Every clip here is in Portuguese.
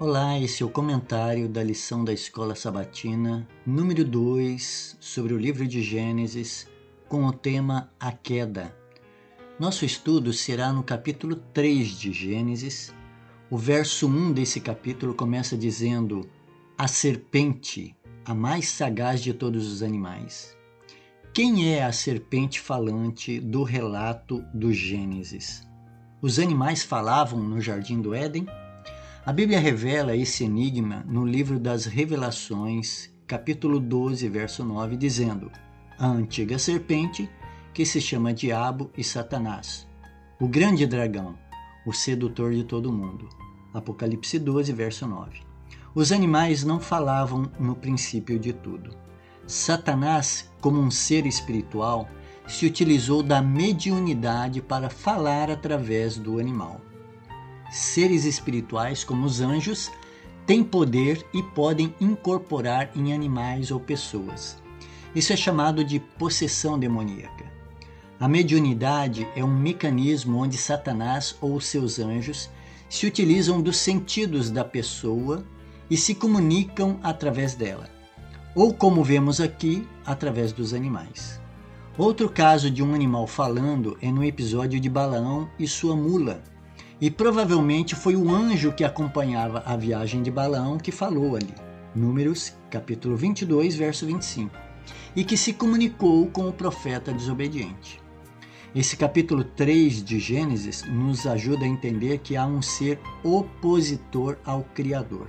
Olá, esse é o comentário da lição da Escola Sabatina, número 2, sobre o livro de Gênesis, com o tema A Queda. Nosso estudo será no capítulo 3 de Gênesis. O verso 1 desse capítulo começa dizendo: A serpente, a mais sagaz de todos os animais. Quem é a serpente falante do relato do Gênesis? Os animais falavam no jardim do Éden? A Bíblia revela esse enigma no livro das Revelações, capítulo 12, verso 9, dizendo: A antiga serpente, que se chama Diabo e Satanás, o grande dragão, o sedutor de todo mundo. Apocalipse 12, verso 9. Os animais não falavam no princípio de tudo. Satanás, como um ser espiritual, se utilizou da mediunidade para falar através do animal seres espirituais, como os anjos, têm poder e podem incorporar em animais ou pessoas. Isso é chamado de possessão demoníaca. A mediunidade é um mecanismo onde Satanás ou seus anjos se utilizam dos sentidos da pessoa e se comunicam através dela, ou como vemos aqui, através dos animais. Outro caso de um animal falando é no episódio de Balaão e sua mula, e provavelmente foi o anjo que acompanhava a viagem de Balaão que falou ali. Números, capítulo 22, verso 25. E que se comunicou com o profeta desobediente. Esse capítulo 3 de Gênesis nos ajuda a entender que há um ser opositor ao Criador.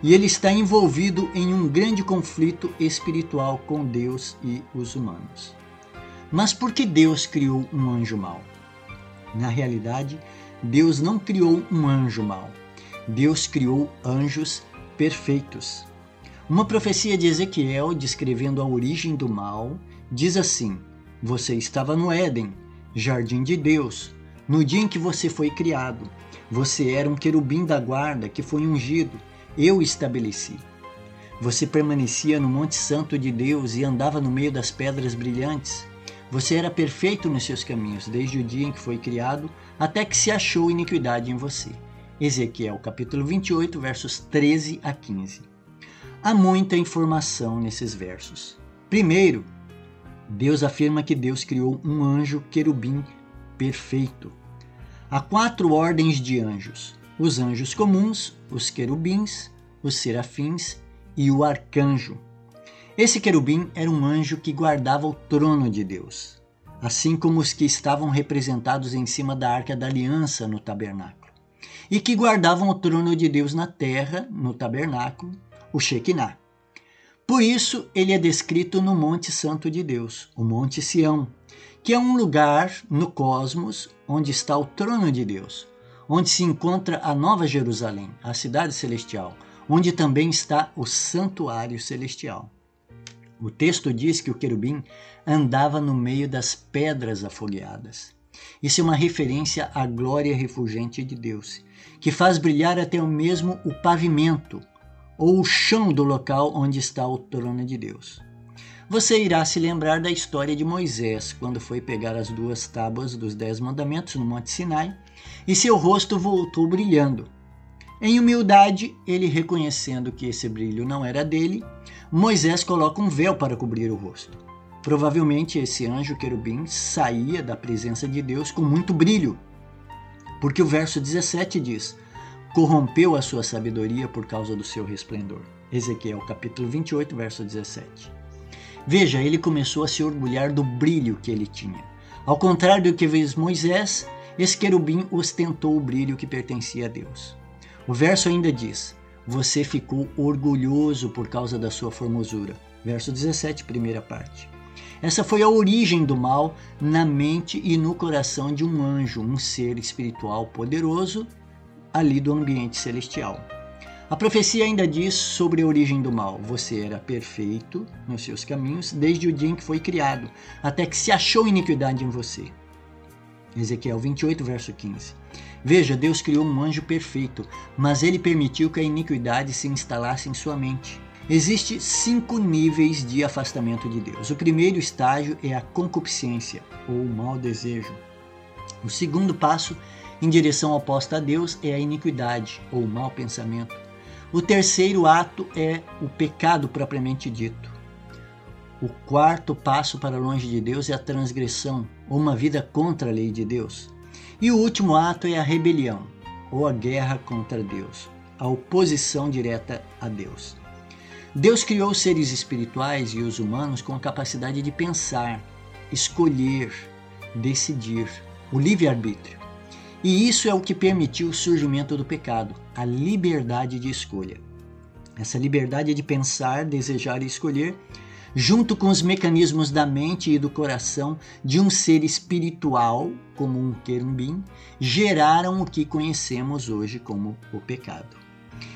E ele está envolvido em um grande conflito espiritual com Deus e os humanos. Mas por que Deus criou um anjo mau? Na realidade, Deus não criou um anjo mau. Deus criou anjos perfeitos. Uma profecia de Ezequiel, descrevendo a origem do mal, diz assim: Você estava no Éden, jardim de Deus, no dia em que você foi criado. Você era um querubim da guarda que foi ungido. Eu estabeleci. Você permanecia no Monte Santo de Deus e andava no meio das pedras brilhantes. Você era perfeito nos seus caminhos, desde o dia em que foi criado, até que se achou iniquidade em você. Ezequiel capítulo 28, versos 13 a 15. Há muita informação nesses versos. Primeiro, Deus afirma que Deus criou um anjo querubim perfeito. Há quatro ordens de anjos: os anjos comuns, os querubins, os serafins e o arcanjo. Esse querubim era um anjo que guardava o trono de Deus, assim como os que estavam representados em cima da arca da aliança no tabernáculo, e que guardavam o trono de Deus na terra, no tabernáculo, o Shekinah. Por isso, ele é descrito no Monte Santo de Deus, o Monte Sião, que é um lugar no cosmos onde está o trono de Deus, onde se encontra a Nova Jerusalém, a cidade celestial, onde também está o santuário celestial. O texto diz que o querubim andava no meio das pedras afogueadas. Isso é uma referência à glória refulgente de Deus, que faz brilhar até mesmo o pavimento ou o chão do local onde está o trono de Deus. Você irá se lembrar da história de Moisés, quando foi pegar as duas tábuas dos Dez Mandamentos no Monte Sinai e seu rosto voltou brilhando. Em humildade, ele reconhecendo que esse brilho não era dele, Moisés coloca um véu para cobrir o rosto. Provavelmente esse anjo querubim saía da presença de Deus com muito brilho, porque o verso 17 diz: corrompeu a sua sabedoria por causa do seu resplendor. Ezequiel capítulo 28, verso 17. Veja, ele começou a se orgulhar do brilho que ele tinha. Ao contrário do que fez Moisés, esse querubim ostentou o brilho que pertencia a Deus. O verso ainda diz: Você ficou orgulhoso por causa da sua formosura. Verso 17, primeira parte. Essa foi a origem do mal na mente e no coração de um anjo, um ser espiritual poderoso ali do ambiente celestial. A profecia ainda diz sobre a origem do mal: você era perfeito nos seus caminhos desde o dia em que foi criado, até que se achou iniquidade em você. Ezequiel 28, verso 15. Veja, Deus criou um anjo perfeito, mas ele permitiu que a iniquidade se instalasse em sua mente. Existem cinco níveis de afastamento de Deus. O primeiro estágio é a concupiscência, ou o mau desejo. O segundo passo, em direção oposta a Deus, é a iniquidade, ou o mau pensamento. O terceiro ato é o pecado propriamente dito. O quarto passo para longe de Deus é a transgressão, ou uma vida contra a lei de Deus. E o último ato é a rebelião, ou a guerra contra Deus, a oposição direta a Deus. Deus criou os seres espirituais e os humanos com a capacidade de pensar, escolher, decidir, o livre-arbítrio. E isso é o que permitiu o surgimento do pecado, a liberdade de escolha. Essa liberdade de pensar, desejar e escolher, junto com os mecanismos da mente e do coração de um ser espiritual, como um querubim, geraram o que conhecemos hoje como o pecado.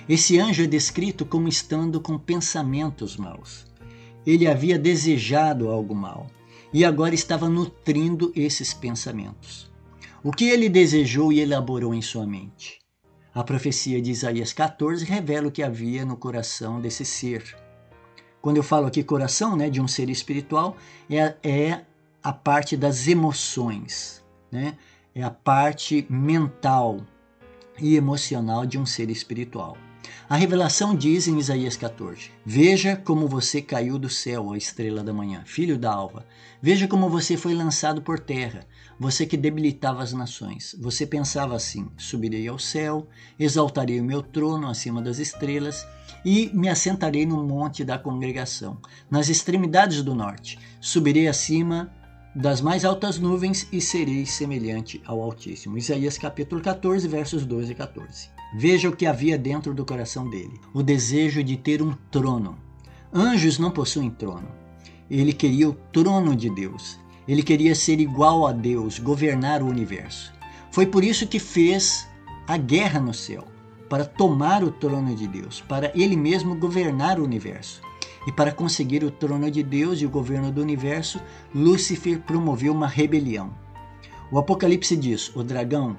Esse anjo é descrito como estando com pensamentos maus. Ele havia desejado algo mal e agora estava nutrindo esses pensamentos. O que ele desejou e elaborou em sua mente? A profecia de Isaías 14 revela o que havia no coração desse ser. Quando eu falo aqui coração, né, de um ser espiritual, é, é a parte das emoções, né? É a parte mental e emocional de um ser espiritual. A revelação diz em Isaías 14: Veja como você caiu do céu, ó estrela da manhã, filho da alva. Veja como você foi lançado por terra, você que debilitava as nações. Você pensava assim: subirei ao céu, exaltarei o meu trono acima das estrelas e me assentarei no monte da congregação, nas extremidades do norte. Subirei acima das mais altas nuvens e serei semelhante ao Altíssimo. Isaías capítulo 14, versos 12 e 14. Veja o que havia dentro do coração dele: o desejo de ter um trono. Anjos não possuem trono. Ele queria o trono de Deus. Ele queria ser igual a Deus, governar o universo. Foi por isso que fez a guerra no céu para tomar o trono de Deus, para ele mesmo governar o universo. E para conseguir o trono de Deus e o governo do universo, Lúcifer promoveu uma rebelião. O Apocalipse diz: o dragão,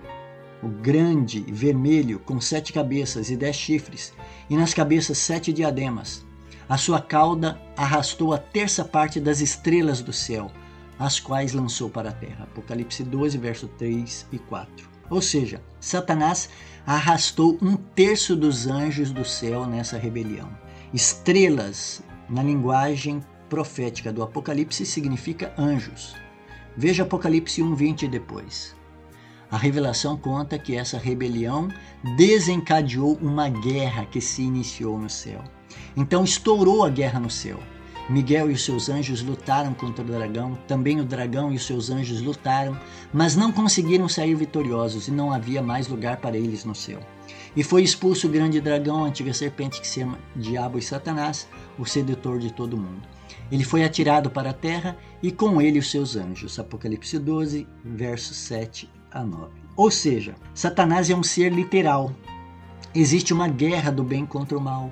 o grande, vermelho, com sete cabeças e dez chifres, e nas cabeças sete diademas. A sua cauda arrastou a terça parte das estrelas do céu, as quais lançou para a terra. Apocalipse 12, verso 3 e 4. Ou seja, Satanás arrastou um terço dos anjos do céu nessa rebelião. Estrelas na linguagem profética do Apocalipse significa anjos. Veja Apocalipse 1:20 depois. A revelação conta que essa rebelião desencadeou uma guerra que se iniciou no céu. Então estourou a guerra no céu. Miguel e os seus anjos lutaram contra o dragão, também o dragão e os seus anjos lutaram, mas não conseguiram sair vitoriosos e não havia mais lugar para eles no céu. E foi expulso o grande dragão, a antiga serpente que se chama Diabo e Satanás, o sedutor de todo mundo. Ele foi atirado para a terra e com ele os seus anjos. Apocalipse 12, versos 7 a 9. Ou seja, Satanás é um ser literal. Existe uma guerra do bem contra o mal.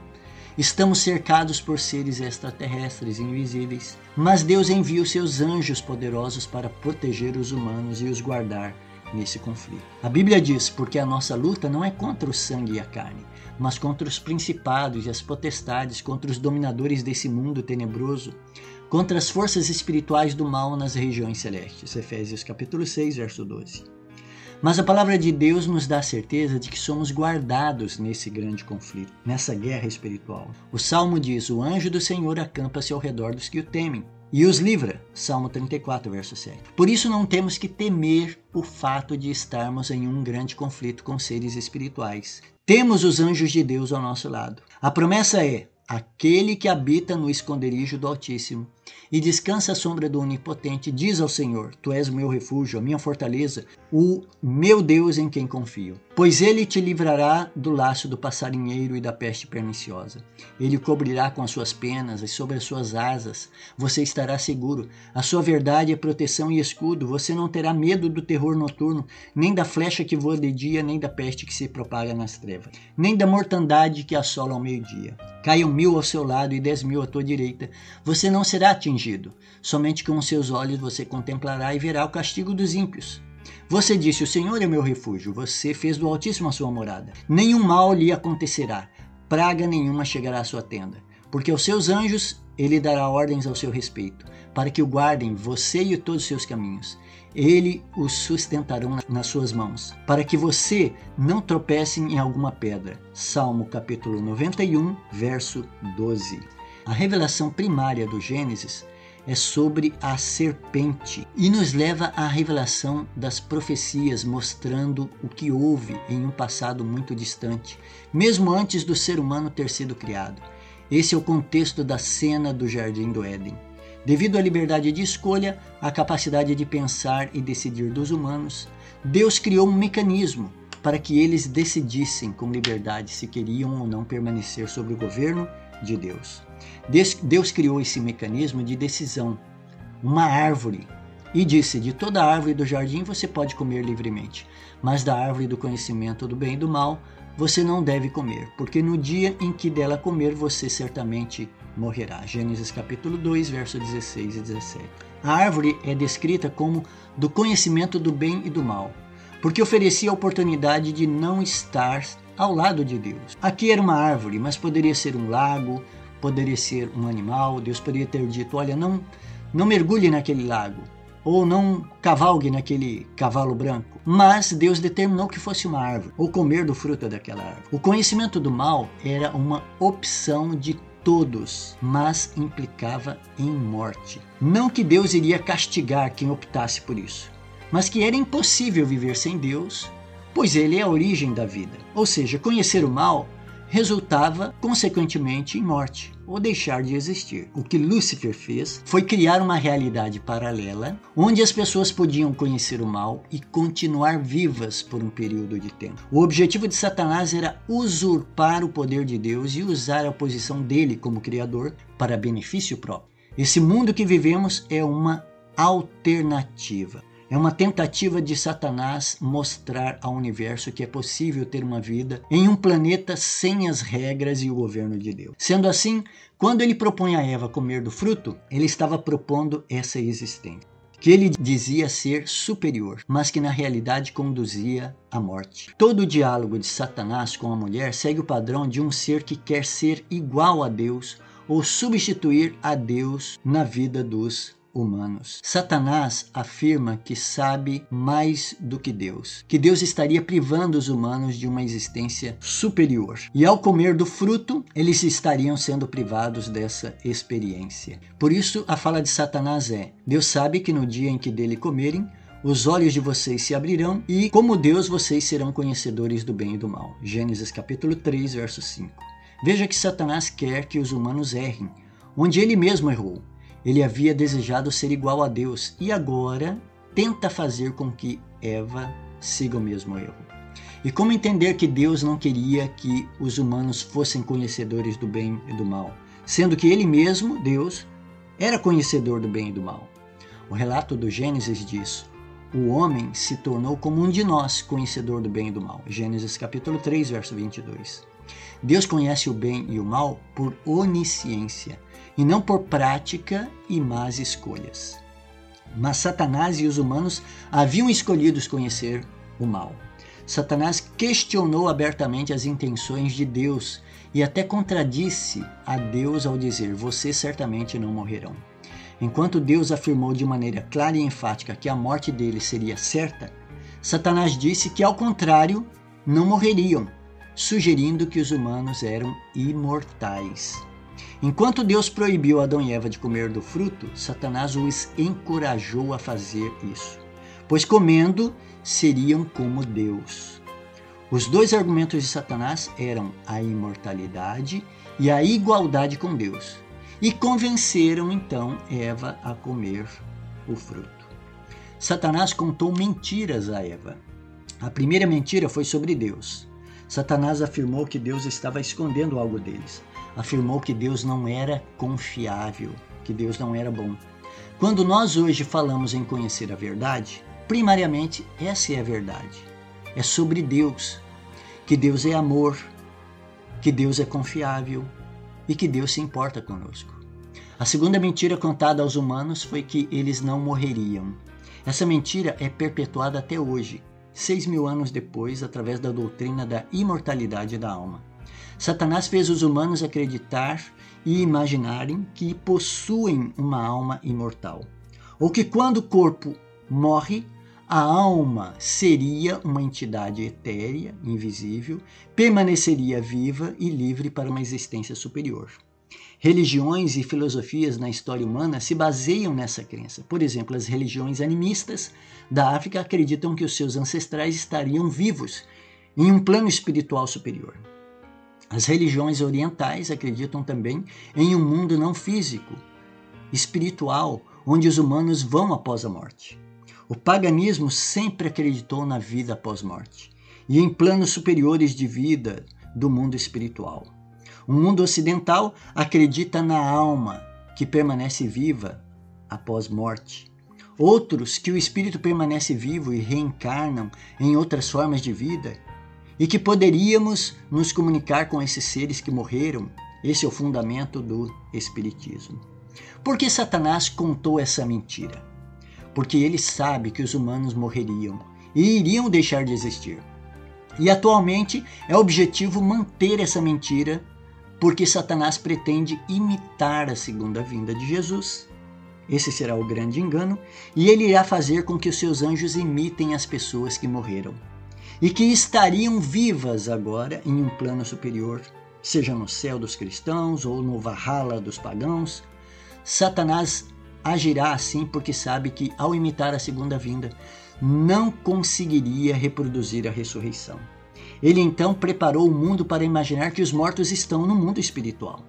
Estamos cercados por seres extraterrestres invisíveis, mas Deus envia os seus anjos poderosos para proteger os humanos e os guardar nesse conflito. A Bíblia diz: porque a nossa luta não é contra o sangue e a carne, mas contra os principados e as potestades, contra os dominadores desse mundo tenebroso, contra as forças espirituais do mal nas regiões celestes. Efésios capítulo 6, verso 12. Mas a palavra de Deus nos dá a certeza de que somos guardados nesse grande conflito, nessa guerra espiritual. O Salmo diz: O anjo do Senhor acampa-se ao redor dos que o temem e os livra. Salmo 34, verso 7. Por isso não temos que temer o fato de estarmos em um grande conflito com seres espirituais. Temos os anjos de Deus ao nosso lado. A promessa é: aquele que habita no esconderijo do Altíssimo e descansa à sombra do Onipotente, diz ao Senhor: Tu és o meu refúgio, a minha fortaleza, o meu Deus em quem confio. Pois ele te livrará do laço do passarinheiro e da peste perniciosa. Ele cobrirá com as suas penas e sobre as suas asas você estará seguro. A sua verdade é proteção e escudo. Você não terá medo do terror noturno, nem da flecha que voa de dia, nem da peste que se propaga nas trevas, nem da mortandade que assola ao meio-dia. Caiam mil ao seu lado e dez mil à tua direita. Você não será atingido. Somente com os seus olhos você contemplará e verá o castigo dos ímpios. Você disse: O Senhor é meu refúgio. Você fez do Altíssimo a sua morada. Nenhum mal lhe acontecerá. Praga nenhuma chegará à sua tenda. Porque aos seus anjos ele dará ordens ao seu respeito, para que o guardem você e todos os seus caminhos. ele os sustentarão nas suas mãos, para que você não tropece em alguma pedra. Salmo capítulo 91, verso 12. A revelação primária do Gênesis é sobre a serpente e nos leva à revelação das profecias, mostrando o que houve em um passado muito distante, mesmo antes do ser humano ter sido criado. Esse é o contexto da cena do Jardim do Éden. Devido à liberdade de escolha, à capacidade de pensar e decidir dos humanos, Deus criou um mecanismo para que eles decidissem com liberdade se queriam ou não permanecer sob o governo de Deus. Deus criou esse mecanismo de decisão, uma árvore, e disse: De toda árvore do jardim você pode comer livremente, mas da árvore do conhecimento do bem e do mal você não deve comer, porque no dia em que dela comer você certamente morrerá. Gênesis capítulo 2, verso 16 e 17. A árvore é descrita como do conhecimento do bem e do mal, porque oferecia a oportunidade de não estar ao lado de Deus. Aqui era uma árvore, mas poderia ser um lago, poderia ser um animal. Deus poderia ter dito: olha, não, não mergulhe naquele lago, ou não cavalgue naquele cavalo branco. Mas Deus determinou que fosse uma árvore, ou comer do fruto daquela árvore. O conhecimento do mal era uma opção de todos, mas implicava em morte. Não que Deus iria castigar quem optasse por isso, mas que era impossível viver sem Deus, pois ele é a origem da vida. Ou seja, conhecer o mal resultava, consequentemente, em morte ou deixar de existir. O que Lúcifer fez foi criar uma realidade paralela onde as pessoas podiam conhecer o mal e continuar vivas por um período de tempo. O objetivo de Satanás era usurpar o poder de Deus e usar a posição dele como criador para benefício próprio. Esse mundo que vivemos é uma alternativa. É uma tentativa de Satanás mostrar ao universo que é possível ter uma vida em um planeta sem as regras e o governo de Deus. Sendo assim, quando ele propõe a Eva comer do fruto, ele estava propondo essa existência que ele dizia ser superior, mas que na realidade conduzia à morte. Todo o diálogo de Satanás com a mulher segue o padrão de um ser que quer ser igual a Deus ou substituir a Deus na vida dos humanos. Satanás afirma que sabe mais do que Deus, que Deus estaria privando os humanos de uma existência superior. E ao comer do fruto, eles estariam sendo privados dessa experiência. Por isso, a fala de Satanás é: Deus sabe que no dia em que dele comerem, os olhos de vocês se abrirão e, como Deus, vocês serão conhecedores do bem e do mal. Gênesis capítulo 3, verso 5. Veja que Satanás quer que os humanos errem, onde ele mesmo errou. Ele havia desejado ser igual a Deus e agora tenta fazer com que Eva siga o mesmo erro. E como entender que Deus não queria que os humanos fossem conhecedores do bem e do mal, sendo que ele mesmo, Deus, era conhecedor do bem e do mal? O relato do Gênesis diz: o homem se tornou como um de nós, conhecedor do bem e do mal. Gênesis capítulo 3, verso 22. Deus conhece o bem e o mal por onisciência e não por prática e más escolhas. Mas Satanás e os humanos haviam escolhido conhecer o mal. Satanás questionou abertamente as intenções de Deus e até contradisse a Deus ao dizer: Vocês certamente não morrerão. Enquanto Deus afirmou de maneira clara e enfática que a morte dele seria certa, Satanás disse que, ao contrário, não morreriam, sugerindo que os humanos eram imortais. Enquanto Deus proibiu Adão e Eva de comer do fruto, Satanás os encorajou a fazer isso, pois comendo seriam como Deus. Os dois argumentos de Satanás eram a imortalidade e a igualdade com Deus, e convenceram então Eva a comer o fruto. Satanás contou mentiras a Eva. A primeira mentira foi sobre Deus. Satanás afirmou que Deus estava escondendo algo deles afirmou que Deus não era confiável, que Deus não era bom. Quando nós hoje falamos em conhecer a verdade, primariamente essa é a verdade. É sobre Deus, que Deus é amor, que Deus é confiável e que Deus se importa conosco. A segunda mentira contada aos humanos foi que eles não morreriam. Essa mentira é perpetuada até hoje, seis mil anos depois, através da doutrina da imortalidade da alma. Satanás fez os humanos acreditar e imaginarem que possuem uma alma imortal, ou que quando o corpo morre, a alma seria uma entidade etérea, invisível, permaneceria viva e livre para uma existência superior. Religiões e filosofias na história humana se baseiam nessa crença. Por exemplo, as religiões animistas da África acreditam que os seus ancestrais estariam vivos em um plano espiritual superior. As religiões orientais acreditam também em um mundo não físico, espiritual, onde os humanos vão após a morte. O paganismo sempre acreditou na vida após morte e em planos superiores de vida do mundo espiritual. O mundo ocidental acredita na alma que permanece viva após morte. Outros que o espírito permanece vivo e reencarnam em outras formas de vida e que poderíamos nos comunicar com esses seres que morreram. Esse é o fundamento do espiritismo. Por que Satanás contou essa mentira? porque ele sabe que os humanos morreriam e iriam deixar de existir. E atualmente é objetivo manter essa mentira, porque Satanás pretende imitar a segunda vinda de Jesus. Esse será o grande engano, e ele irá fazer com que os seus anjos imitem as pessoas que morreram e que estariam vivas agora em um plano superior, seja no céu dos cristãos ou no Valhalla dos pagãos. Satanás agirá assim porque sabe que, ao imitar a segunda vinda, não conseguiria reproduzir a ressurreição. Ele então preparou o mundo para imaginar que os mortos estão no mundo espiritual.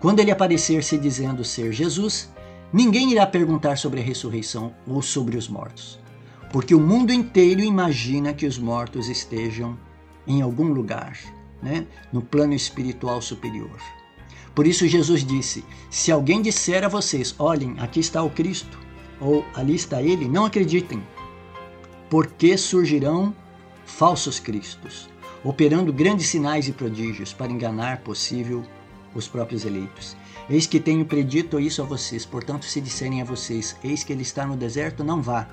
Quando ele aparecer se dizendo ser Jesus, ninguém irá perguntar sobre a ressurreição ou sobre os mortos, porque o mundo inteiro imagina que os mortos estejam em algum lugar, né, no plano espiritual superior. Por isso Jesus disse: Se alguém disser a vocês, olhem, aqui está o Cristo, ou ali está ele, não acreditem, porque surgirão falsos cristos, operando grandes sinais e prodígios para enganar possível os próprios eleitos. Eis que tenho predito isso a vocês, portanto, se disserem a vocês, eis que ele está no deserto, não vá.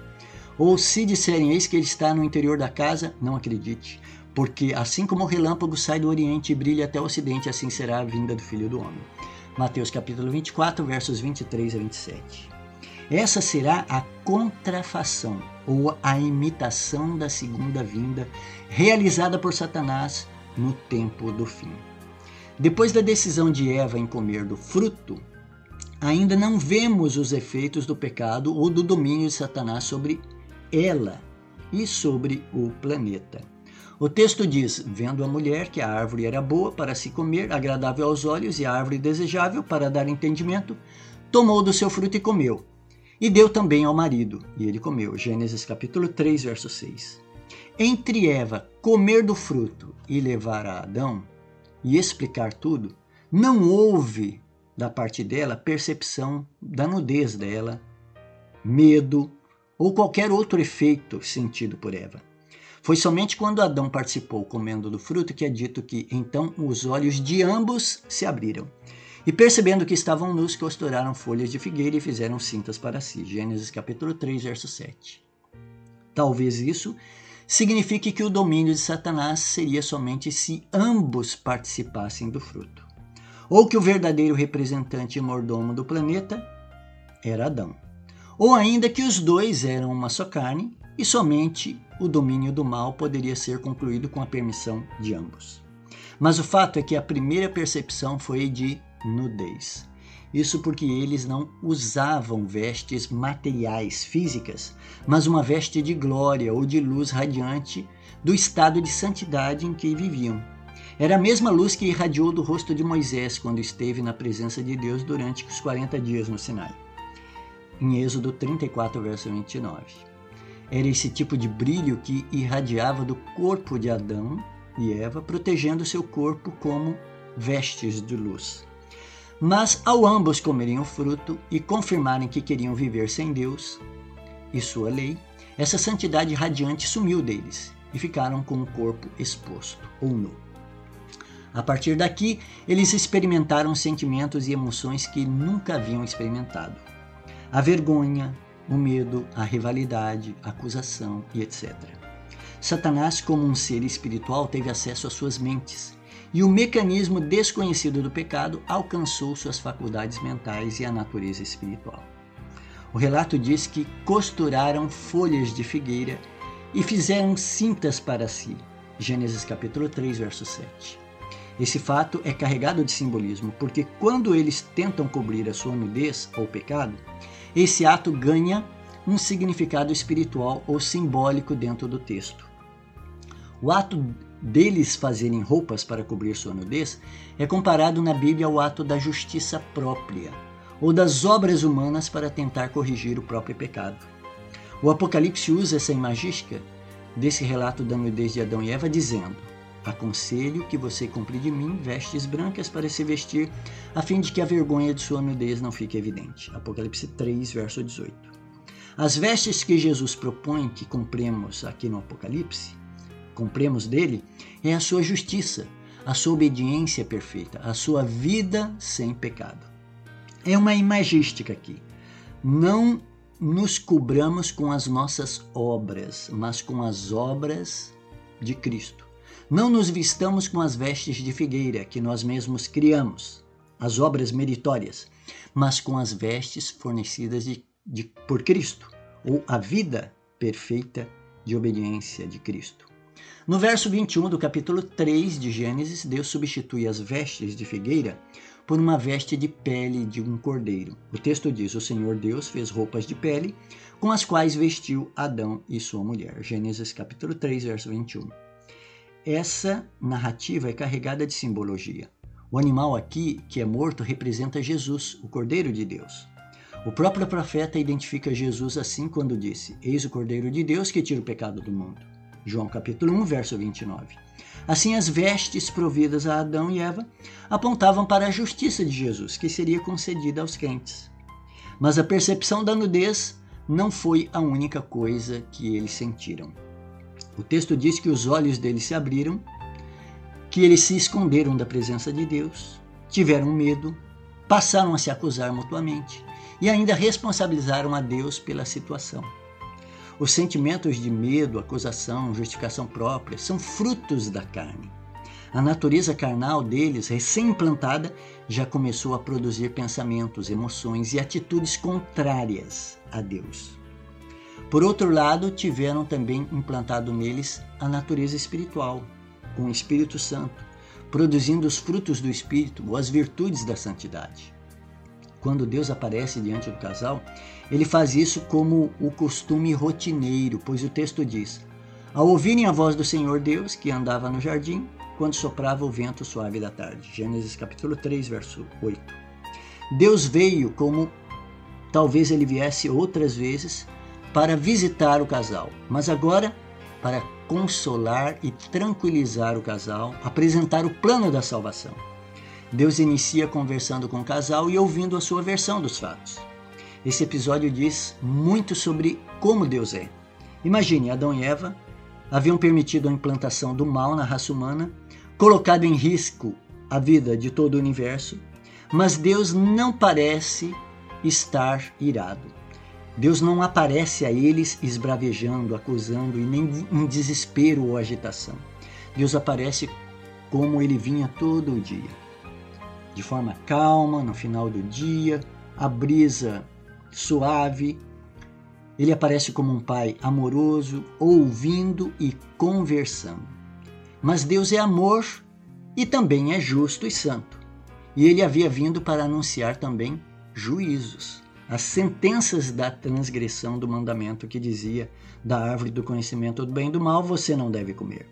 Ou se disserem, eis que ele está no interior da casa, não acredite porque assim como o relâmpago sai do Oriente e brilha até o Ocidente, assim será a vinda do Filho do Homem. Mateus capítulo 24, versos 23 a 27. Essa será a contrafação ou a imitação da segunda vinda realizada por Satanás no tempo do fim. Depois da decisão de Eva em comer do fruto, ainda não vemos os efeitos do pecado ou do domínio de Satanás sobre ela e sobre o planeta. O texto diz: Vendo a mulher que a árvore era boa para se comer, agradável aos olhos e a árvore desejável para dar entendimento, tomou do seu fruto e comeu. E deu também ao marido, e ele comeu. Gênesis capítulo 3, verso 6. Entre Eva comer do fruto e levar a Adão e explicar tudo, não houve da parte dela percepção da nudez dela, medo ou qualquer outro efeito sentido por Eva. Foi somente quando Adão participou comendo do fruto que é dito que então os olhos de ambos se abriram. E percebendo que estavam nus, costuraram folhas de figueira e fizeram cintas para si. Gênesis capítulo 3, verso 7. Talvez isso signifique que o domínio de Satanás seria somente se ambos participassem do fruto. Ou que o verdadeiro representante e mordomo do planeta era Adão. Ou ainda que os dois eram uma só carne e somente o domínio do mal poderia ser concluído com a permissão de ambos. Mas o fato é que a primeira percepção foi de nudez. Isso porque eles não usavam vestes materiais, físicas, mas uma veste de glória ou de luz radiante do estado de santidade em que viviam. Era a mesma luz que irradiou do rosto de Moisés quando esteve na presença de Deus durante os 40 dias no Sinai. Em Êxodo 34, verso 29. Era esse tipo de brilho que irradiava do corpo de Adão e Eva, protegendo seu corpo como vestes de luz. Mas ao ambos comerem o fruto e confirmarem que queriam viver sem Deus e sua lei, essa santidade radiante sumiu deles e ficaram com o corpo exposto ou nu. A partir daqui, eles experimentaram sentimentos e emoções que nunca haviam experimentado: a vergonha, o medo, a rivalidade, a acusação e etc. Satanás, como um ser espiritual, teve acesso às suas mentes e o mecanismo desconhecido do pecado alcançou suas faculdades mentais e a natureza espiritual. O relato diz que costuraram folhas de figueira e fizeram cintas para si. Gênesis capítulo 3, verso 7. Esse fato é carregado de simbolismo, porque quando eles tentam cobrir a sua nudez ou pecado, esse ato ganha um significado espiritual ou simbólico dentro do texto. O ato deles fazerem roupas para cobrir sua nudez é comparado na Bíblia ao ato da justiça própria ou das obras humanas para tentar corrigir o próprio pecado. O Apocalipse usa essa imagística desse relato da nudez de Adão e Eva dizendo: Aconselho que você compre de mim vestes brancas para se vestir, a fim de que a vergonha de sua nudez não fique evidente. Apocalipse 3, verso 18. As vestes que Jesus propõe que compremos aqui no Apocalipse, compremos dele, é a sua justiça, a sua obediência perfeita, a sua vida sem pecado. É uma imagística aqui. Não nos cobramos com as nossas obras, mas com as obras de Cristo. Não nos vistamos com as vestes de figueira que nós mesmos criamos, as obras meritórias, mas com as vestes fornecidas de, de, por Cristo, ou a vida perfeita de obediência de Cristo. No verso 21 do capítulo 3 de Gênesis, Deus substitui as vestes de figueira por uma veste de pele de um cordeiro. O texto diz: O Senhor Deus fez roupas de pele com as quais vestiu Adão e sua mulher. Gênesis capítulo 3, verso 21. Essa narrativa é carregada de simbologia. O animal aqui, que é morto, representa Jesus, o Cordeiro de Deus. O próprio profeta identifica Jesus assim quando disse: Eis o Cordeiro de Deus que tira o pecado do mundo. João capítulo 1, verso 29. Assim, as vestes providas a Adão e Eva apontavam para a justiça de Jesus, que seria concedida aos crentes. Mas a percepção da nudez não foi a única coisa que eles sentiram. O texto diz que os olhos deles se abriram, que eles se esconderam da presença de Deus, tiveram medo, passaram a se acusar mutuamente e ainda responsabilizaram a Deus pela situação. Os sentimentos de medo, acusação, justificação própria são frutos da carne. A natureza carnal deles, recém-implantada, já começou a produzir pensamentos, emoções e atitudes contrárias a Deus. Por outro lado, tiveram também implantado neles a natureza espiritual, com o Espírito Santo, produzindo os frutos do Espírito ou as virtudes da santidade. Quando Deus aparece diante do casal, ele faz isso como o costume rotineiro, pois o texto diz: Ao ouvirem a voz do Senhor Deus, que andava no jardim, quando soprava o vento suave da tarde. Gênesis capítulo 3, verso 8. Deus veio como talvez ele viesse outras vezes para visitar o casal, mas agora para consolar e tranquilizar o casal, apresentar o plano da salvação. Deus inicia conversando com o casal e ouvindo a sua versão dos fatos. Esse episódio diz muito sobre como Deus é. Imagine, Adão e Eva haviam permitido a implantação do mal na raça humana, colocado em risco a vida de todo o universo, mas Deus não parece estar irado. Deus não aparece a eles esbravejando, acusando e nem em desespero ou agitação. Deus aparece como ele vinha todo o dia. De forma calma, no final do dia, a brisa suave. Ele aparece como um pai amoroso, ouvindo e conversando. Mas Deus é amor e também é justo e santo. E ele havia vindo para anunciar também juízos as sentenças da transgressão do mandamento que dizia: da árvore do conhecimento do bem e do mal você não deve comer.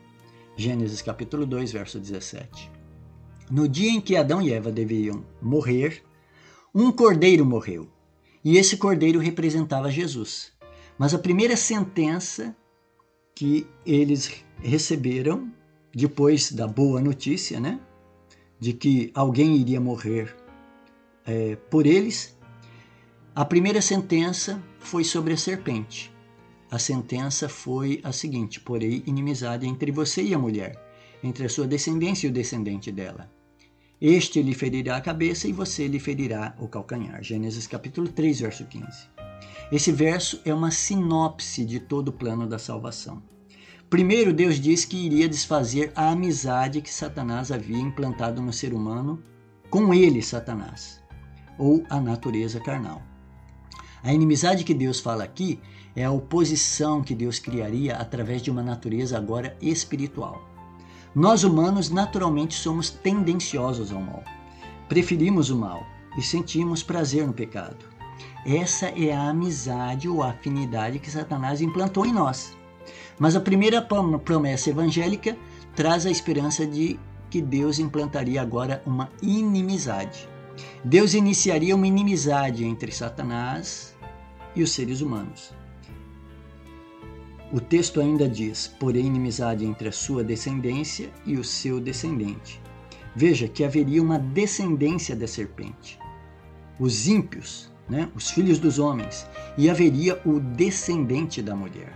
Gênesis capítulo 2, verso 17. No dia em que Adão e Eva deveriam morrer, um cordeiro morreu. E esse cordeiro representava Jesus. Mas a primeira sentença que eles receberam, depois da boa notícia, né, de que alguém iria morrer é, por eles, a primeira sentença foi sobre a serpente. A sentença foi a seguinte: porém, inimizade entre você e a mulher, entre a sua descendência e o descendente dela. Este lhe ferirá a cabeça e você lhe ferirá o calcanhar. Gênesis capítulo 3, verso 15. Esse verso é uma sinopse de todo o plano da salvação. Primeiro, Deus diz que iria desfazer a amizade que Satanás havia implantado no ser humano com ele, Satanás, ou a natureza carnal. A inimizade que Deus fala aqui é a oposição que Deus criaria através de uma natureza agora espiritual. Nós humanos naturalmente somos tendenciosos ao mal. Preferimos o mal e sentimos prazer no pecado. Essa é a amizade ou a afinidade que Satanás implantou em nós. Mas a primeira promessa evangélica traz a esperança de que Deus implantaria agora uma inimizade. Deus iniciaria uma inimizade entre Satanás e os seres humanos. O texto ainda diz: porém, inimizade entre a sua descendência e o seu descendente. Veja que haveria uma descendência da serpente. Os ímpios, né, os filhos dos homens, e haveria o descendente da mulher.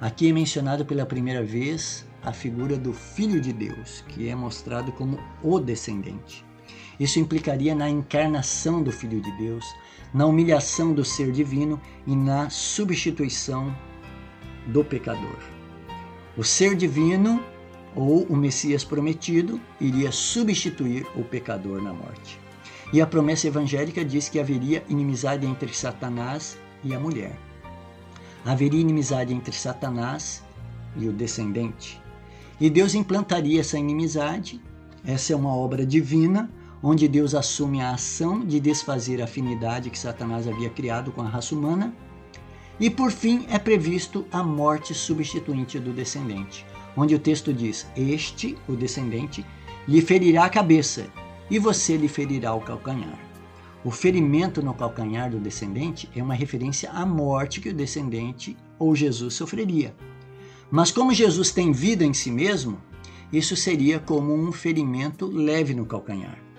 Aqui é mencionado pela primeira vez a figura do Filho de Deus, que é mostrado como o descendente. Isso implicaria na encarnação do Filho de Deus, na humilhação do ser divino e na substituição do pecador. O ser divino, ou o Messias prometido, iria substituir o pecador na morte. E a promessa evangélica diz que haveria inimizade entre Satanás e a mulher. Haveria inimizade entre Satanás e o descendente. E Deus implantaria essa inimizade. Essa é uma obra divina, onde Deus assume a ação de desfazer a afinidade que Satanás havia criado com a raça humana. E por fim é previsto a morte substituinte do descendente, onde o texto diz: Este, o descendente, lhe ferirá a cabeça, e você lhe ferirá o calcanhar. O ferimento no calcanhar do descendente é uma referência à morte que o descendente ou Jesus sofreria. Mas como Jesus tem vida em si mesmo, isso seria como um ferimento leve no calcanhar.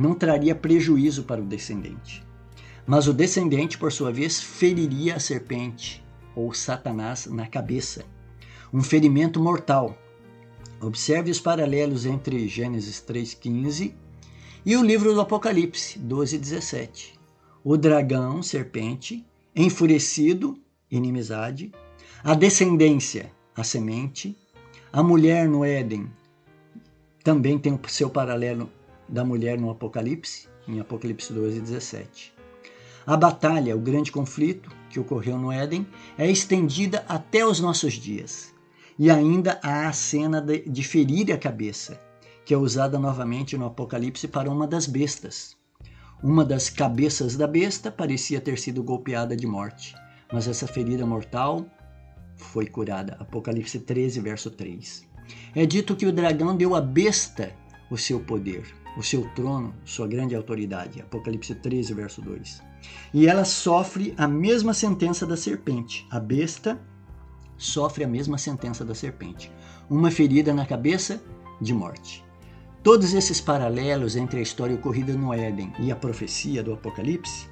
Não traria prejuízo para o descendente. Mas o descendente, por sua vez, feriria a serpente ou Satanás na cabeça. Um ferimento mortal. Observe os paralelos entre Gênesis 3,15 e o livro do Apocalipse 12,17. O dragão, serpente, enfurecido, inimizade, a descendência, a semente. A mulher no Éden também tem o seu paralelo da mulher no Apocalipse, em Apocalipse 12, 17. A batalha, o grande conflito que ocorreu no Éden, é estendida até os nossos dias. E ainda há a cena de, ferir a cabeça, que é usada novamente no Apocalipse para uma das bestas. Uma das cabeças da besta parecia ter sido golpeada de morte, mas essa ferida mortal foi curada. Apocalipse 13, verso 3. É dito que o dragão deu à besta o seu poder, o seu trono, sua grande autoridade. Apocalipse 13, verso 2. E ela sofre a mesma sentença da serpente. A besta sofre a mesma sentença da serpente. Uma ferida na cabeça de morte. Todos esses paralelos entre a história ocorrida no Éden e a profecia do Apocalipse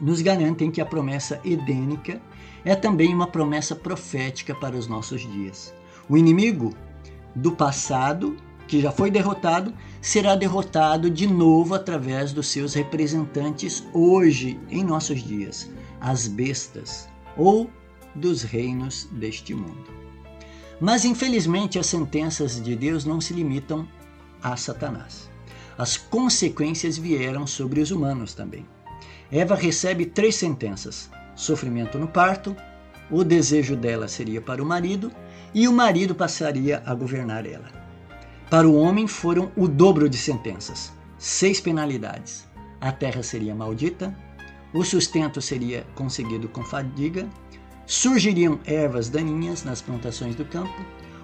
nos garantem que a promessa edênica é também uma promessa profética para os nossos dias. O inimigo do passado, que já foi derrotado, será derrotado de novo através dos seus representantes hoje, em nossos dias, as bestas ou dos reinos deste mundo. Mas infelizmente as sentenças de Deus não se limitam a Satanás. As consequências vieram sobre os humanos também. Eva recebe três sentenças: sofrimento no parto, o desejo dela seria para o marido e o marido passaria a governar ela. Para o homem foram o dobro de sentenças, seis penalidades. A terra seria maldita, o sustento seria conseguido com fadiga, surgiriam ervas daninhas nas plantações do campo,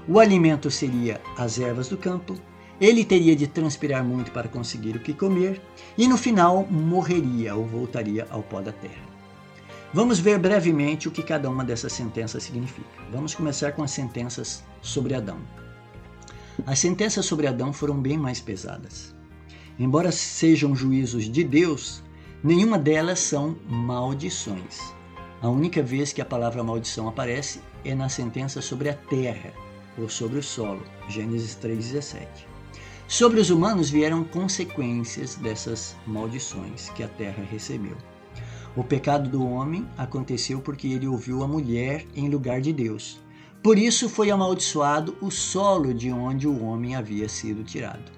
o alimento seria as ervas do campo, ele teria de transpirar muito para conseguir o que comer e no final morreria ou voltaria ao pó da terra. Vamos ver brevemente o que cada uma dessas sentenças significa. Vamos começar com as sentenças sobre Adão. As sentenças sobre Adão foram bem mais pesadas. Embora sejam juízos de Deus, nenhuma delas são maldições. A única vez que a palavra maldição aparece é na sentença sobre a terra ou sobre o solo, Gênesis 3,17. Sobre os humanos vieram consequências dessas maldições que a terra recebeu. O pecado do homem aconteceu porque ele ouviu a mulher em lugar de Deus. Por isso foi amaldiçoado o solo de onde o homem havia sido tirado.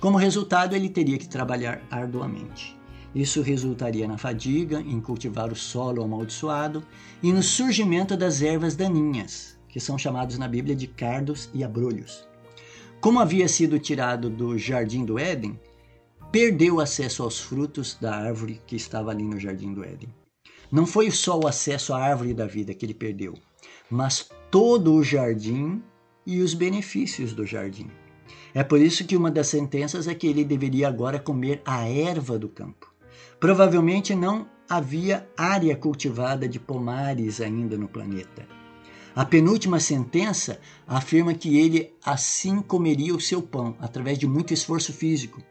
Como resultado, ele teria que trabalhar arduamente. Isso resultaria na fadiga, em cultivar o solo amaldiçoado e no surgimento das ervas daninhas, que são chamados na Bíblia de cardos e abrolhos. Como havia sido tirado do jardim do Éden, perdeu acesso aos frutos da árvore que estava ali no jardim do Éden. Não foi só o acesso à árvore da vida que ele perdeu, mas todo o jardim e os benefícios do jardim. É por isso que uma das sentenças é que ele deveria agora comer a erva do campo. Provavelmente não havia área cultivada de pomares ainda no planeta. A penúltima sentença afirma que ele assim comeria o seu pão, através de muito esforço físico,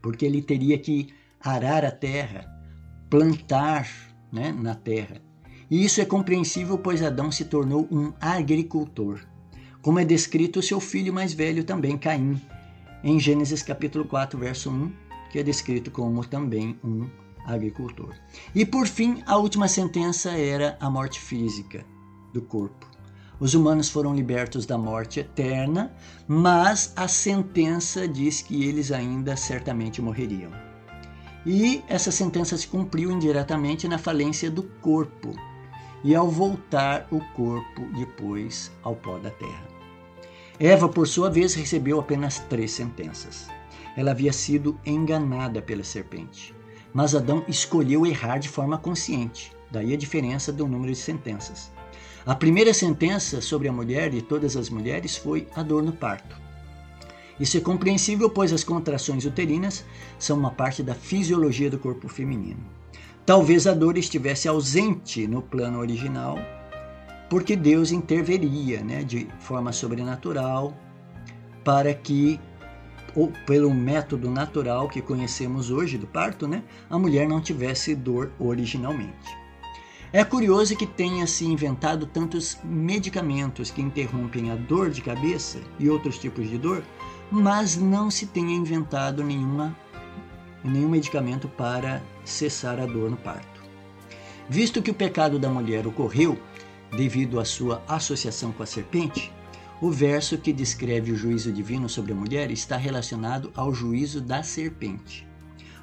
porque ele teria que arar a terra, plantar né, na terra. E isso é compreensível, pois Adão se tornou um agricultor, como é descrito seu filho mais velho também, Caim, em Gênesis capítulo 4, verso 1, que é descrito como também um agricultor. E por fim, a última sentença era a morte física do corpo. Os humanos foram libertos da morte eterna, mas a sentença diz que eles ainda certamente morreriam. E essa sentença se cumpriu indiretamente na falência do corpo e ao voltar o corpo depois ao pó da terra. Eva, por sua vez, recebeu apenas três sentenças. Ela havia sido enganada pela serpente, mas Adão escolheu errar de forma consciente, daí a diferença do número de sentenças. A primeira sentença sobre a mulher e todas as mulheres foi a dor no parto. Isso é compreensível, pois as contrações uterinas são uma parte da fisiologia do corpo feminino. Talvez a dor estivesse ausente no plano original, porque Deus interveria né, de forma sobrenatural para que, ou pelo método natural que conhecemos hoje do parto, né, a mulher não tivesse dor originalmente. É curioso que tenha se inventado tantos medicamentos que interrompem a dor de cabeça e outros tipos de dor, mas não se tenha inventado nenhuma, nenhum medicamento para cessar a dor no parto. Visto que o pecado da mulher ocorreu devido à sua associação com a serpente, o verso que descreve o juízo divino sobre a mulher está relacionado ao juízo da serpente.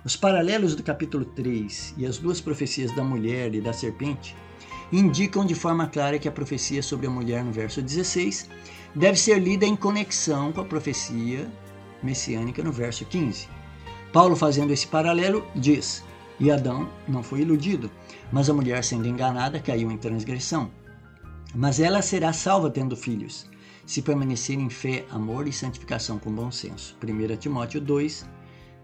Os paralelos do capítulo 3 e as duas profecias da mulher e da serpente indicam de forma clara que a profecia sobre a mulher no verso 16 deve ser lida em conexão com a profecia messiânica no verso 15. Paulo, fazendo esse paralelo, diz: E Adão não foi iludido, mas a mulher, sendo enganada, caiu em transgressão. Mas ela será salva tendo filhos, se permanecer em fé, amor e santificação com bom senso. 1 Timóteo 2,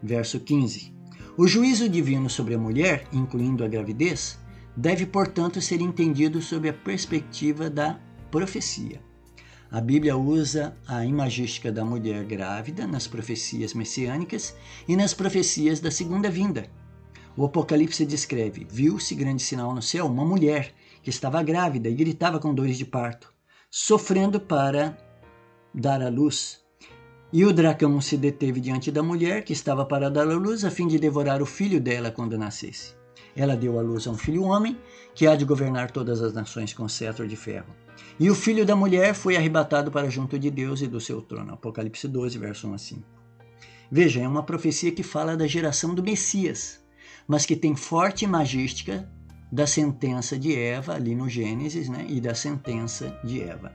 verso 15. O juízo divino sobre a mulher, incluindo a gravidez, deve, portanto, ser entendido sob a perspectiva da profecia. A Bíblia usa a imagística da mulher grávida nas profecias messiânicas e nas profecias da segunda vinda. O Apocalipse descreve: viu-se grande sinal no céu, uma mulher que estava grávida e gritava com dores de parto, sofrendo para dar à luz e o dragão se deteve diante da mulher, que estava para dar à luz, a fim de devorar o filho dela quando nascesse. Ela deu à luz a um filho homem, que há de governar todas as nações com cetro de ferro. E o filho da mulher foi arrebatado para junto de Deus e do seu trono. Apocalipse 12, verso 1 a 5. Veja, é uma profecia que fala da geração do Messias, mas que tem forte imagística da sentença de Eva, ali no Gênesis, né, e da sentença de Eva.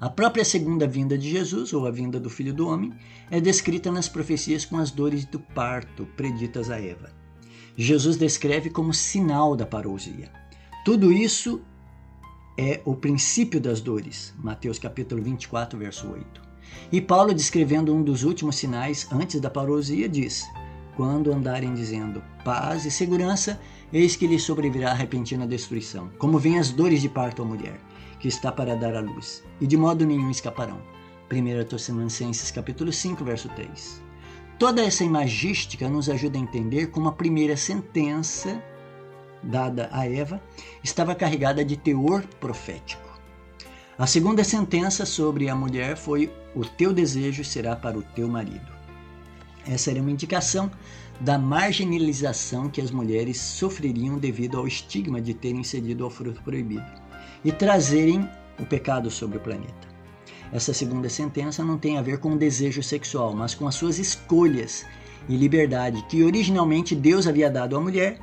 A própria segunda vinda de Jesus, ou a vinda do Filho do Homem, é descrita nas profecias com as dores do parto preditas a Eva. Jesus descreve como sinal da parousia. Tudo isso é o princípio das dores, Mateus capítulo 24, verso 8. E Paulo, descrevendo um dos últimos sinais antes da parousia, diz: Quando andarem dizendo paz e segurança, eis que lhes sobrevirá a repentina destruição, como vêm as dores de parto à mulher que está para dar à luz, e de modo nenhum escaparão. 1 Tessalonicenses capítulo 5, verso 3. Toda essa imagística nos ajuda a entender como a primeira sentença dada a Eva estava carregada de teor profético. A segunda sentença sobre a mulher foi: O teu desejo será para o teu marido. Essa era uma indicação da marginalização que as mulheres sofreriam devido ao estigma de terem cedido ao fruto proibido e trazerem o pecado sobre o planeta. Essa segunda sentença não tem a ver com o desejo sexual, mas com as suas escolhas e liberdade que originalmente Deus havia dado à mulher,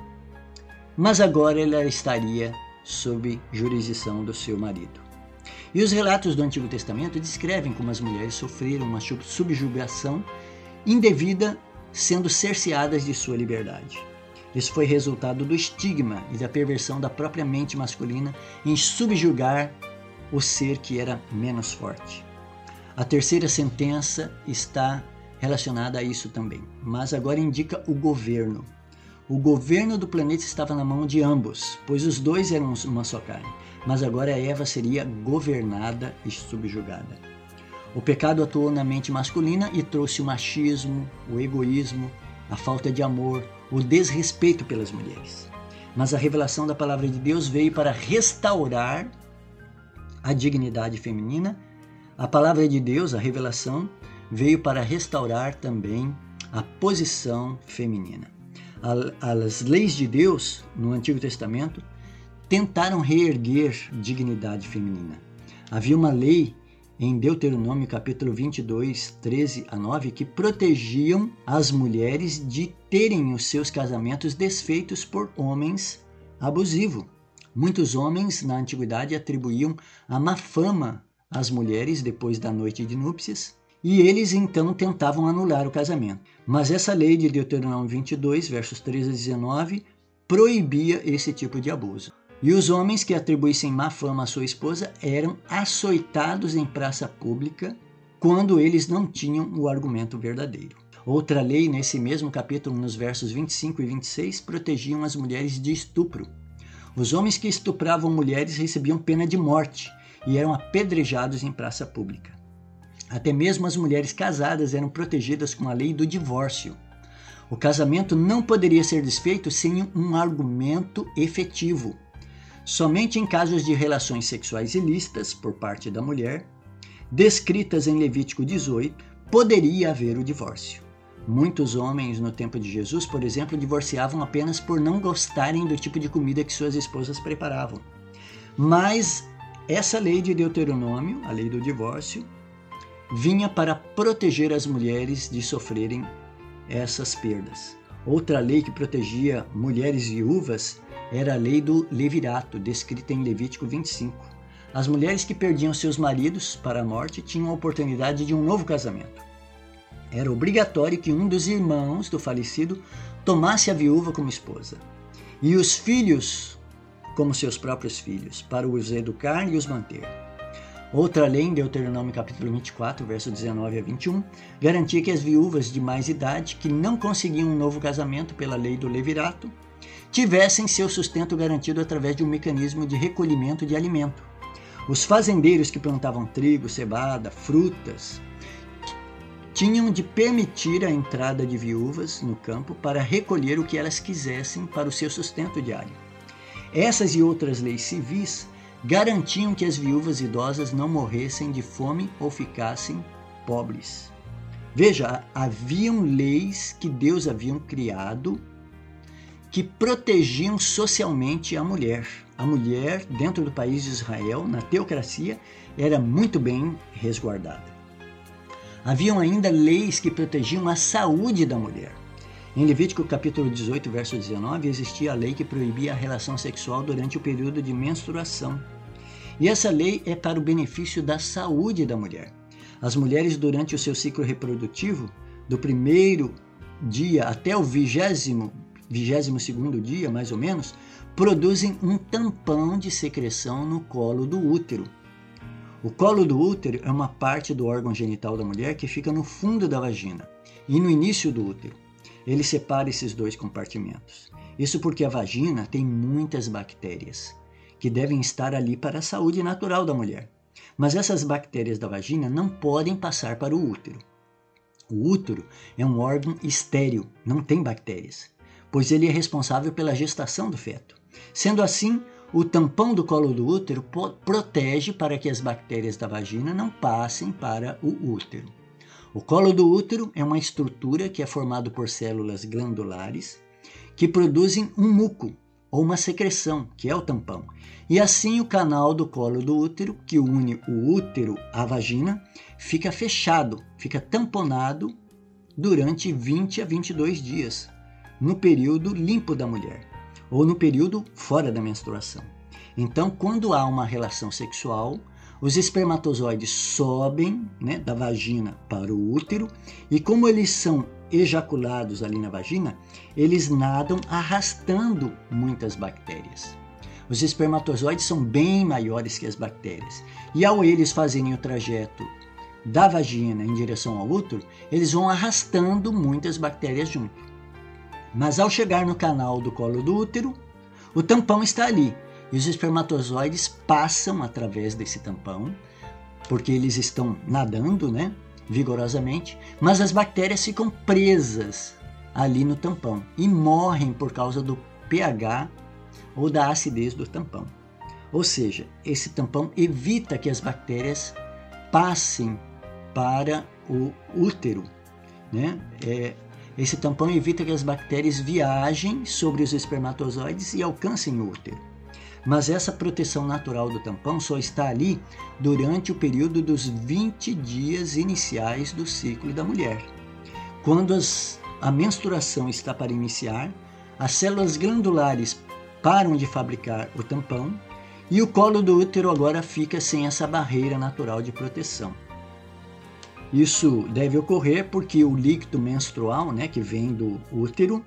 mas agora ela estaria sob jurisdição do seu marido. E os relatos do Antigo Testamento descrevem como as mulheres sofreram uma subjugação indevida, sendo cerceadas de sua liberdade. Isso foi resultado do estigma e da perversão da própria mente masculina em subjugar o ser que era menos forte. A terceira sentença está relacionada a isso também, mas agora indica o governo. O governo do planeta estava na mão de ambos, pois os dois eram uma só carne, mas agora Eva seria governada e subjugada. O pecado atuou na mente masculina e trouxe o machismo, o egoísmo, a falta de amor, o desrespeito pelas mulheres. Mas a revelação da palavra de Deus veio para restaurar a dignidade feminina. A palavra de Deus, a revelação, veio para restaurar também a posição feminina. As leis de Deus no Antigo Testamento tentaram reerguer dignidade feminina. Havia uma lei em Deuteronômio capítulo 22, 13 a 9, que protegiam as mulheres de terem os seus casamentos desfeitos por homens abusivos. Muitos homens na antiguidade atribuíam a má fama às mulheres depois da noite de núpcias, e eles então tentavam anular o casamento. Mas essa lei de Deuteronômio 22, versos 13 a 19, proibia esse tipo de abuso. E os homens que atribuíssem má fama à sua esposa eram açoitados em praça pública quando eles não tinham o argumento verdadeiro. Outra lei, nesse mesmo capítulo, nos versos 25 e 26, protegiam as mulheres de estupro. Os homens que estupravam mulheres recebiam pena de morte e eram apedrejados em praça pública. Até mesmo as mulheres casadas eram protegidas com a lei do divórcio. O casamento não poderia ser desfeito sem um argumento efetivo. Somente em casos de relações sexuais ilícitas por parte da mulher, descritas em Levítico 18, poderia haver o divórcio. Muitos homens no tempo de Jesus, por exemplo, divorciavam apenas por não gostarem do tipo de comida que suas esposas preparavam. Mas essa lei de Deuteronômio, a lei do divórcio, vinha para proteger as mulheres de sofrerem essas perdas. Outra lei que protegia mulheres viúvas era a lei do levirato, descrita em Levítico 25. As mulheres que perdiam seus maridos para a morte tinham a oportunidade de um novo casamento. Era obrigatório que um dos irmãos do falecido tomasse a viúva como esposa e os filhos como seus próprios filhos, para os educar e os manter. Outra lei, em Deuteronômio capítulo 24, verso 19 a 21, garantia que as viúvas de mais idade que não conseguiam um novo casamento pela lei do levirato tivessem seu sustento garantido através de um mecanismo de recolhimento de alimento. Os fazendeiros que plantavam trigo, cebada, frutas, tinham de permitir a entrada de viúvas no campo para recolher o que elas quisessem para o seu sustento diário. Essas e outras leis civis garantiam que as viúvas idosas não morressem de fome ou ficassem pobres. Veja, haviam leis que Deus havia criado que protegiam socialmente a mulher. A mulher, dentro do país de Israel, na teocracia, era muito bem resguardada. Haviam ainda leis que protegiam a saúde da mulher. Em Levítico capítulo 18, verso 19, existia a lei que proibia a relação sexual durante o período de menstruação. E essa lei é para o benefício da saúde da mulher. As mulheres, durante o seu ciclo reprodutivo, do primeiro dia até o vigésimo 22 dia, mais ou menos, produzem um tampão de secreção no colo do útero. O colo do útero é uma parte do órgão genital da mulher que fica no fundo da vagina e no início do útero. Ele separa esses dois compartimentos. Isso porque a vagina tem muitas bactérias que devem estar ali para a saúde natural da mulher. Mas essas bactérias da vagina não podem passar para o útero. O útero é um órgão estéril, não tem bactérias pois ele é responsável pela gestação do feto. Sendo assim, o tampão do colo do útero protege para que as bactérias da vagina não passem para o útero. O colo do útero é uma estrutura que é formado por células glandulares que produzem um muco ou uma secreção, que é o tampão. E assim o canal do colo do útero, que une o útero à vagina, fica fechado, fica tamponado durante 20 a 22 dias, no período limpo da mulher, ou no período fora da menstruação. Então, quando há uma relação sexual, os espermatozoides sobem né, da vagina para o útero e, como eles são ejaculados ali na vagina, eles nadam arrastando muitas bactérias. Os espermatozoides são bem maiores que as bactérias e, ao eles fazerem o trajeto da vagina em direção ao útero, eles vão arrastando muitas bactérias junto. Mas ao chegar no canal do colo do útero, o tampão está ali e os espermatozoides passam através desse tampão, porque eles estão nadando, né, vigorosamente, mas as bactérias ficam presas ali no tampão e morrem por causa do pH ou da acidez do tampão. Ou seja, esse tampão evita que as bactérias passem para o útero. Né? É, esse tampão evita que as bactérias viajem sobre os espermatozoides e alcancem o útero. Mas essa proteção natural do tampão só está ali durante o período dos 20 dias iniciais do ciclo da mulher. Quando as, a menstruação está para iniciar, as células glandulares param de fabricar o tampão e o colo do útero agora fica sem essa barreira natural de proteção. Isso deve ocorrer porque o líquido menstrual, né, que vem do útero,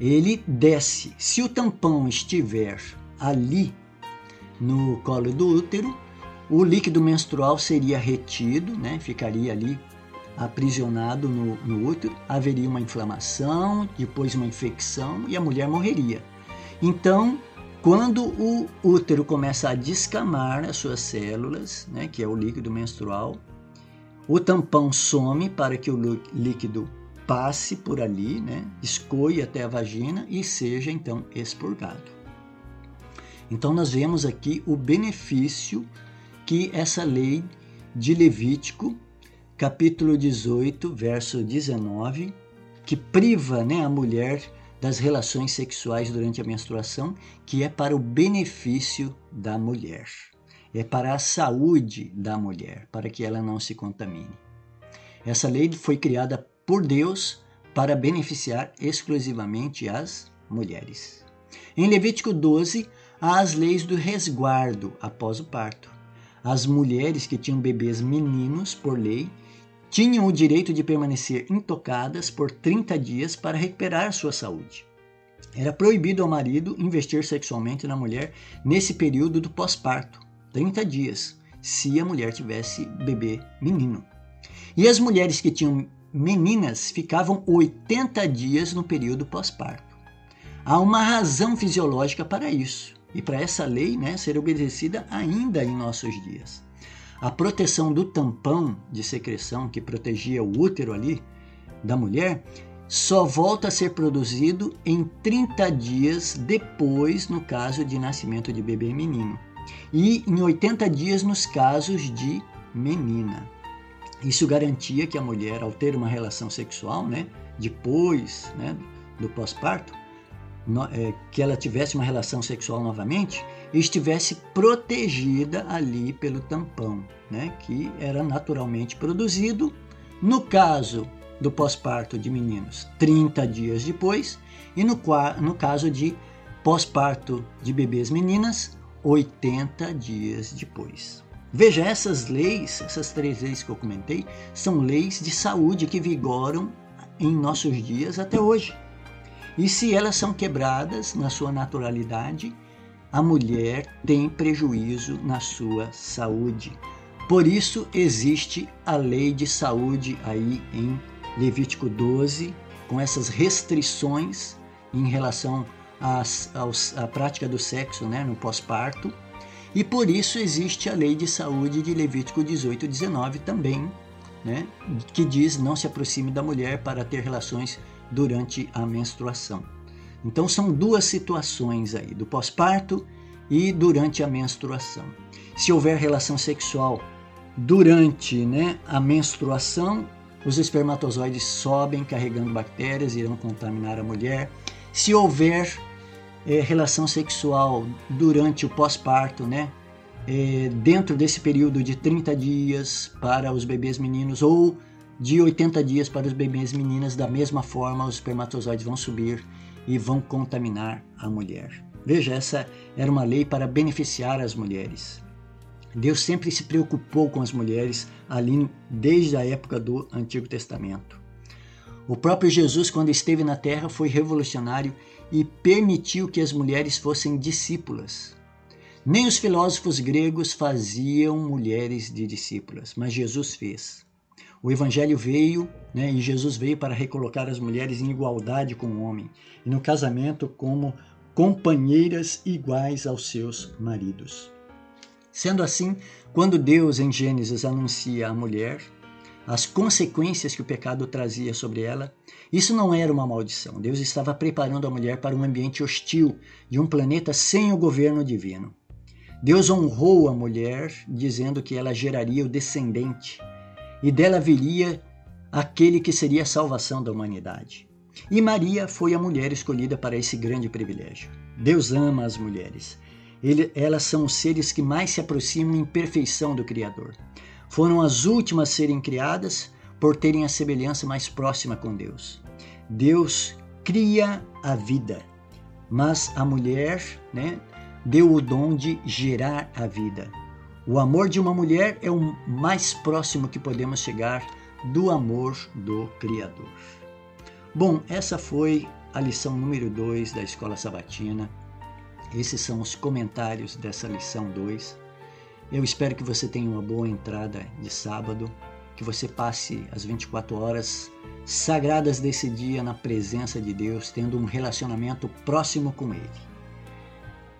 ele desce. Se o tampão estiver ali no colo do útero, o líquido menstrual seria retido, né, ficaria ali aprisionado no, no útero, haveria uma inflamação, depois uma infecção e a mulher morreria. Então, quando o útero começa a descamar as suas células, né, que é o líquido menstrual, o tampão some para que o líquido passe por ali, né, escoe até a vagina e seja então expurgado. Então nós vemos aqui o benefício que essa lei de Levítico, capítulo 18, verso 19, que priva né, a mulher das relações sexuais durante a menstruação, que é para o benefício da mulher é para a saúde da mulher, para que ela não se contamine. Essa lei foi criada por Deus para beneficiar exclusivamente as mulheres. Em Levítico 12, há as leis do resguardo após o parto. As mulheres que tinham bebês meninos, por lei, tinham o direito de permanecer intocadas por 30 dias para recuperar sua saúde. Era proibido ao marido investir sexualmente na mulher nesse período do pós-parto, 30 dias, se a mulher tivesse bebê menino. E as mulheres que tinham meninas ficavam 80 dias no período pós-parto. Há uma razão fisiológica para isso e para essa lei né, ser obedecida ainda em nossos dias. A proteção do tampão de secreção que protegia o útero ali da mulher só volta a ser produzido em 30 dias depois no caso de nascimento de bebê menino e em 80 dias nos casos de menina. Isso garantia que a mulher, ao ter uma relação sexual, né, depois né, do pós-parto, é, que ela tivesse uma relação sexual novamente, estivesse protegida ali pelo tampão, né, que era naturalmente produzido. No caso do pós-parto de meninos, 30 dias depois, e no, no caso de pós-parto de bebês meninas, 80 dias depois. Veja, essas leis, essas três leis que eu comentei, são leis de saúde que vigoram em nossos dias até hoje. E se elas são quebradas na sua naturalidade, a mulher tem prejuízo na sua saúde. Por isso existe a lei de saúde aí em Levítico 12, com essas restrições em relação as, aos, a prática do sexo né, no pós-parto, e por isso existe a lei de saúde de Levítico 18 e 19 também, né, que diz não se aproxime da mulher para ter relações durante a menstruação. Então são duas situações aí, do pós-parto e durante a menstruação. Se houver relação sexual durante né, a menstruação, os espermatozoides sobem carregando bactérias e irão contaminar a mulher. Se houver é, relação sexual durante o pós-parto, né? É, dentro desse período de 30 dias para os bebês meninos ou de 80 dias para os bebês meninas, da mesma forma os espermatozoides vão subir e vão contaminar a mulher. Veja, essa era uma lei para beneficiar as mulheres. Deus sempre se preocupou com as mulheres ali desde a época do Antigo Testamento. O próprio Jesus, quando esteve na terra, foi revolucionário e permitiu que as mulheres fossem discípulas. Nem os filósofos gregos faziam mulheres de discípulas, mas Jesus fez. O Evangelho veio, né, e Jesus veio para recolocar as mulheres em igualdade com o homem, e no casamento como companheiras iguais aos seus maridos. Sendo assim, quando Deus em Gênesis anuncia a mulher as consequências que o pecado trazia sobre ela, isso não era uma maldição. Deus estava preparando a mulher para um ambiente hostil de um planeta sem o governo divino. Deus honrou a mulher, dizendo que ela geraria o descendente e dela viria aquele que seria a salvação da humanidade. E Maria foi a mulher escolhida para esse grande privilégio. Deus ama as mulheres. Ele, elas são os seres que mais se aproximam em perfeição do Criador. Foram as últimas a serem criadas por terem a semelhança mais próxima com Deus. Deus cria a vida, mas a mulher né, deu o dom de gerar a vida. O amor de uma mulher é o mais próximo que podemos chegar do amor do Criador. Bom, essa foi a lição número 2 da Escola Sabatina. Esses são os comentários dessa lição 2. Eu espero que você tenha uma boa entrada de sábado, que você passe as 24 horas sagradas desse dia na presença de Deus, tendo um relacionamento próximo com Ele.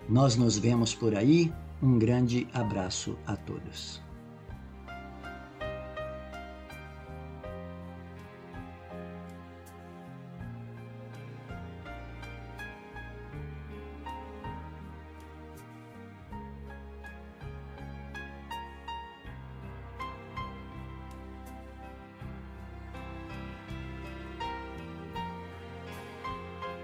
Nós nos vemos por aí. Um grande abraço a todos.